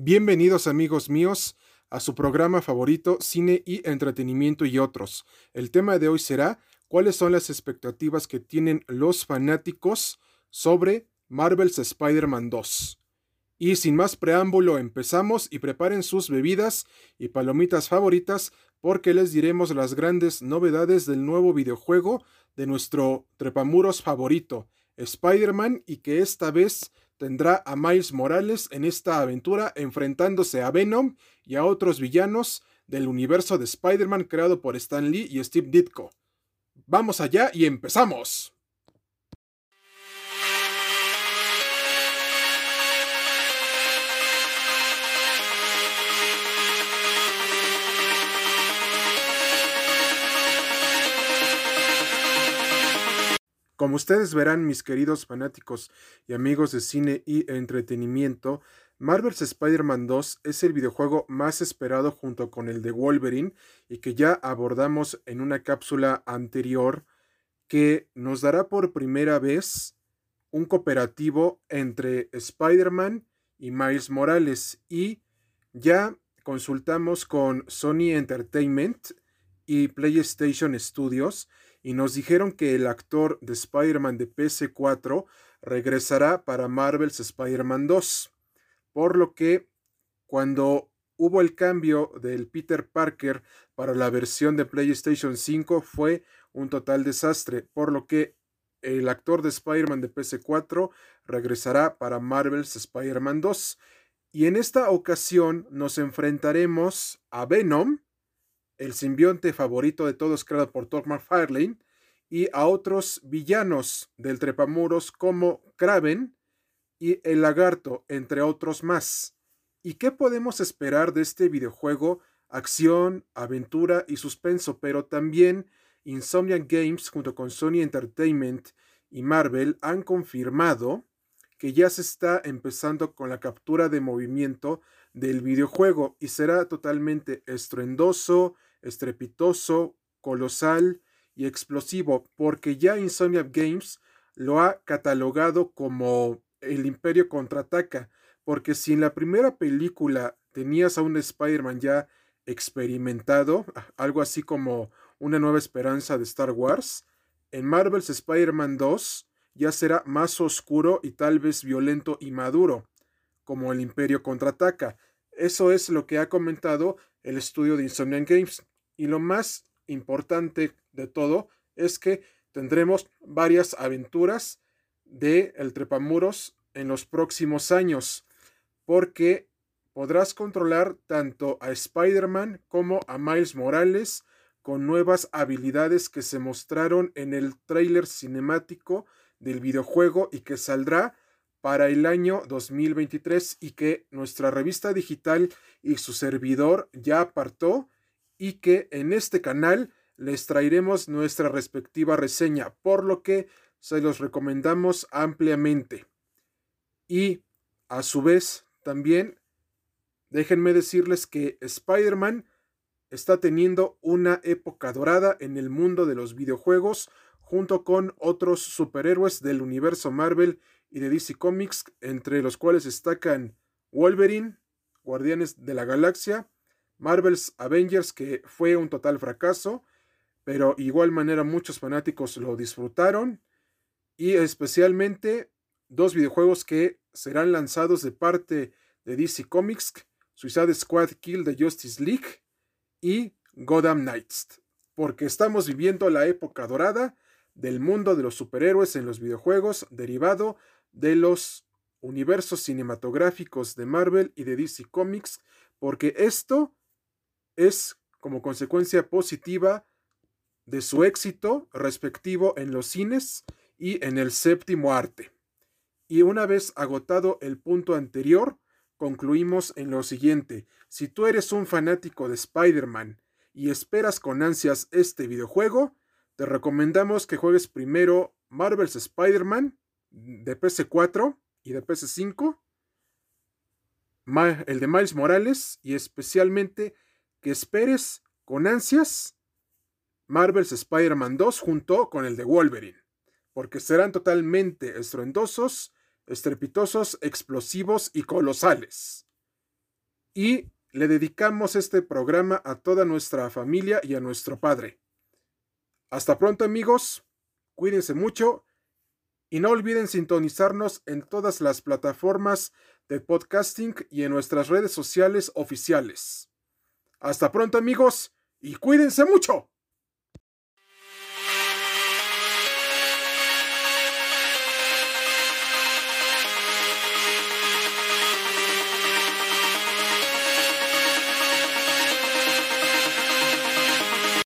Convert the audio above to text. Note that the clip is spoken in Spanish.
Bienvenidos amigos míos a su programa favorito Cine y Entretenimiento y otros. El tema de hoy será cuáles son las expectativas que tienen los fanáticos sobre Marvel's Spider-Man 2. Y sin más preámbulo empezamos y preparen sus bebidas y palomitas favoritas porque les diremos las grandes novedades del nuevo videojuego de nuestro trepamuros favorito, Spider-Man, y que esta vez tendrá a Miles Morales en esta aventura enfrentándose a Venom y a otros villanos del universo de Spider-Man creado por Stan Lee y Steve Ditko. Vamos allá y empezamos. Como ustedes verán, mis queridos fanáticos y amigos de cine y entretenimiento, Marvel's Spider-Man 2 es el videojuego más esperado junto con el de Wolverine y que ya abordamos en una cápsula anterior que nos dará por primera vez un cooperativo entre Spider-Man y Miles Morales. Y ya consultamos con Sony Entertainment y PlayStation Studios y nos dijeron que el actor de Spider-Man de PS4 regresará para Marvel's Spider-Man 2. Por lo que cuando hubo el cambio del Peter Parker para la versión de PlayStation 5 fue un total desastre, por lo que el actor de Spider-Man de PS4 regresará para Marvel's Spider-Man 2. Y en esta ocasión nos enfrentaremos a Venom, el simbionte favorito de todos creado por Todd McFarlane, y a otros villanos del trepamuros como Kraven y el lagarto, entre otros más. ¿Y qué podemos esperar de este videojuego? Acción, aventura y suspenso, pero también Insomniac Games junto con Sony Entertainment y Marvel han confirmado que ya se está empezando con la captura de movimiento del videojuego y será totalmente estruendoso, estrepitoso, colosal y explosivo, porque ya Insomniac Games lo ha catalogado como el Imperio contraataca, porque si en la primera película tenías a un Spider-Man ya experimentado, algo así como una nueva esperanza de Star Wars, en Marvel's Spider-Man 2 ya será más oscuro y tal vez violento y maduro, como el Imperio contraataca. Eso es lo que ha comentado el estudio de Insomniac Games. Y lo más importante de todo es que tendremos varias aventuras de El Trepamuros en los próximos años, porque podrás controlar tanto a Spider-Man como a Miles Morales con nuevas habilidades que se mostraron en el tráiler cinemático del videojuego y que saldrá para el año 2023 y que nuestra revista digital y su servidor ya apartó y que en este canal les traeremos nuestra respectiva reseña, por lo que se los recomendamos ampliamente. Y a su vez, también déjenme decirles que Spider-Man está teniendo una época dorada en el mundo de los videojuegos junto con otros superhéroes del universo Marvel y de DC Comics, entre los cuales destacan Wolverine, Guardianes de la Galaxia, Marvel's Avengers, que fue un total fracaso, pero igual manera muchos fanáticos lo disfrutaron, y especialmente dos videojuegos que serán lanzados de parte de DC Comics, Suicide Squad Kill the Justice League y Gotham Knights, porque estamos viviendo la época dorada del mundo de los superhéroes en los videojuegos derivado de los universos cinematográficos de Marvel y de DC Comics, porque esto es como consecuencia positiva de su éxito respectivo en los cines y en el séptimo arte. Y una vez agotado el punto anterior, concluimos en lo siguiente. Si tú eres un fanático de Spider-Man y esperas con ansias este videojuego, te recomendamos que juegues primero Marvel's Spider-Man de PS4 y de PS5, el de Miles Morales y especialmente que esperes con ansias Marvel's Spider-Man 2 junto con el de Wolverine, porque serán totalmente estruendosos, estrepitosos, explosivos y colosales. y le dedicamos este programa a toda nuestra familia y a nuestro padre. Hasta pronto amigos, cuídense mucho y no olviden sintonizarnos en todas las plataformas de podcasting y en nuestras redes sociales oficiales. Hasta pronto amigos y cuídense mucho.